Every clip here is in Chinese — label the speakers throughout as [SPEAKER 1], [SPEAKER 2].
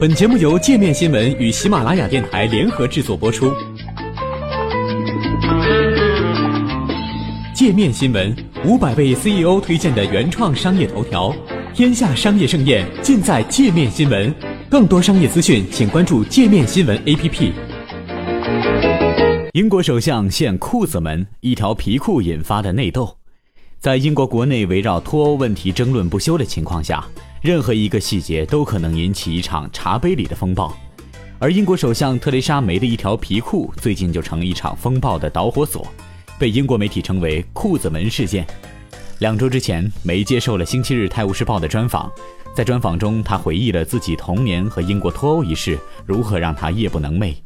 [SPEAKER 1] 本节目由界面新闻与喜马拉雅电台联合制作播出。界面新闻五百位 CEO 推荐的原创商业头条，天下商业盛宴尽在界面新闻。更多商业资讯，请关注界面新闻 APP。英国首相现裤子门，一条皮裤引发的内斗，在英国国内围绕脱欧问题争论不休的情况下。任何一个细节都可能引起一场茶杯里的风暴，而英国首相特蕾莎梅的一条皮裤最近就成了一场风暴的导火索，被英国媒体称为“裤子门事件”。两周之前，梅接受了《星期日泰晤士报》的专访，在专访中，她回忆了自己童年和英国脱欧一事如何让她夜不能寐。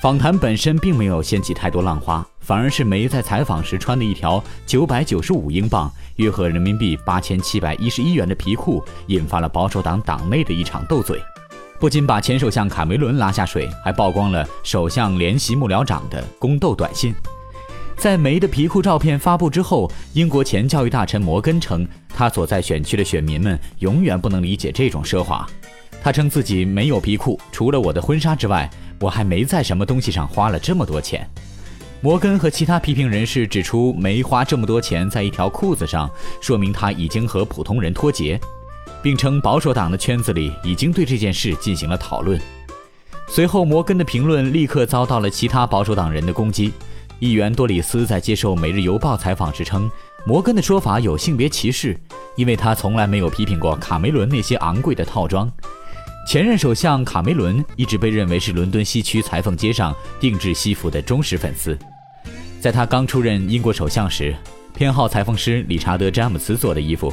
[SPEAKER 1] 访谈本身并没有掀起太多浪花，反而是梅在采访时穿的一条九百九十五英镑（约合人民币八千七百一十一元）的皮裤，引发了保守党党内的一场斗嘴，不仅把前首相卡梅伦拉下水，还曝光了首相联席幕僚长的宫斗短信。在梅的皮裤照片发布之后，英国前教育大臣摩根称，他所在选区的选民们永远不能理解这种奢华。他称自己没有皮裤，除了我的婚纱之外。我还没在什么东西上花了这么多钱。摩根和其他批评人士指出，没花这么多钱在一条裤子上，说明他已经和普通人脱节，并称保守党的圈子里已经对这件事进行了讨论。随后，摩根的评论立刻遭到了其他保守党人的攻击。议员多里斯在接受《每日邮报》采访时称，摩根的说法有性别歧视，因为他从来没有批评过卡梅伦那些昂贵的套装。前任首相卡梅伦一直被认为是伦敦西区裁缝街上定制西服的忠实粉丝。在他刚出任英国首相时，偏好裁缝师理查德·詹姆斯做的衣服，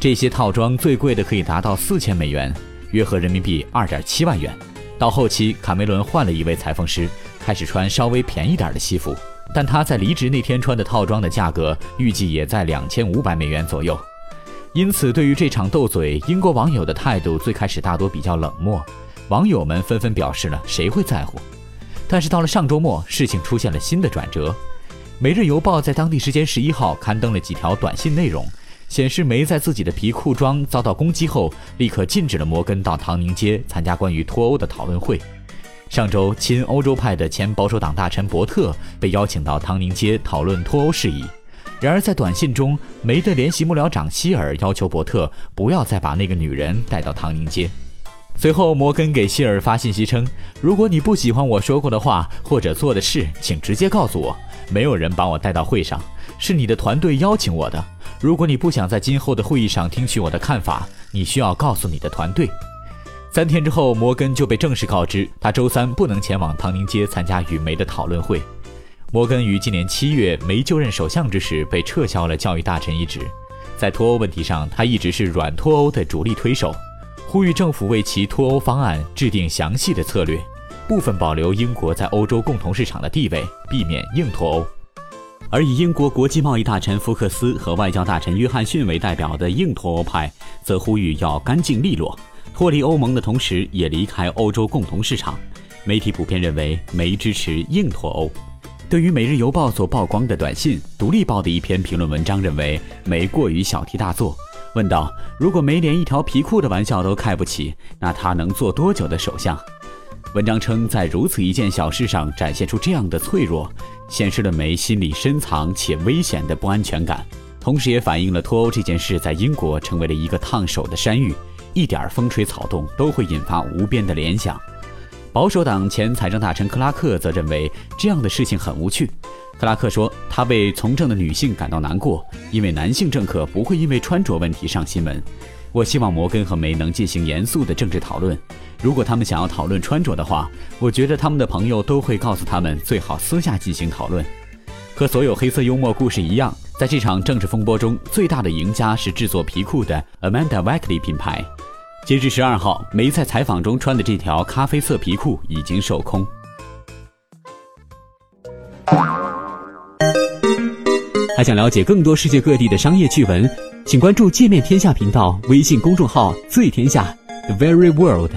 [SPEAKER 1] 这些套装最贵的可以达到四千美元，约合人民币二点七万元。到后期，卡梅伦换了一位裁缝师，开始穿稍微便宜点的西服，但他在离职那天穿的套装的价格预计也在两千五百美元左右。因此，对于这场斗嘴，英国网友的态度最开始大多比较冷漠，网友们纷纷表示了谁会在乎。但是到了上周末，事情出现了新的转折。《每日邮报》在当地时间十一号刊登了几条短信内容，显示梅在自己的皮裤装遭到攻击后，立刻禁止了摩根到唐宁街参加关于脱欧的讨论会。上周，亲欧洲派的前保守党大臣伯特被邀请到唐宁街讨论脱欧事宜。然而，在短信中，梅的联席幕僚长希尔要求伯特不要再把那个女人带到唐宁街。随后，摩根给希尔发信息称：“如果你不喜欢我说过的话或者做的事，请直接告诉我。没有人把我带到会上，是你的团队邀请我的。如果你不想在今后的会议上听取我的看法，你需要告诉你的团队。”三天之后，摩根就被正式告知，他周三不能前往唐宁街参加与梅的讨论会。摩根于今年七月没就任首相之时被撤销了教育大臣一职，在脱欧问题上，他一直是软脱欧的主力推手，呼吁政府为其脱欧方案制定详细的策略，部分保留英国在欧洲共同市场的地位，避免硬脱欧。而以英国国际贸易大臣福克斯和外交大臣约翰逊为代表的硬脱欧派，则呼吁要干净利落，脱离欧盟的同时也离开欧洲共同市场。媒体普遍认为没支持硬脱欧。对于《每日邮报》所曝光的短信，《独立报》的一篇评论文章认为梅过于小题大做，问道：“如果梅连一条皮裤的玩笑都开不起，那他能做多久的首相？”文章称，在如此一件小事上展现出这样的脆弱，显示了梅心里深藏且危险的不安全感，同时也反映了脱欧这件事在英国成为了一个烫手的山芋，一点风吹草动都会引发无边的联想。保守党前财政大臣克拉克则认为这样的事情很无趣。克拉克说：“他为从政的女性感到难过，因为男性政客不会因为穿着问题上新闻。我希望摩根和梅能进行严肃的政治讨论。如果他们想要讨论穿着的话，我觉得他们的朋友都会告诉他们最好私下进行讨论。和所有黑色幽默故事一样，在这场政治风波中，最大的赢家是制作皮裤的 Amanda Wackley 品牌。”截至十二号，梅在采访中穿的这条咖啡色皮裤已经售空。还想了解更多世界各地的商业趣闻，请关注“界面天下”频道微信公众号“最天下 The Very World”。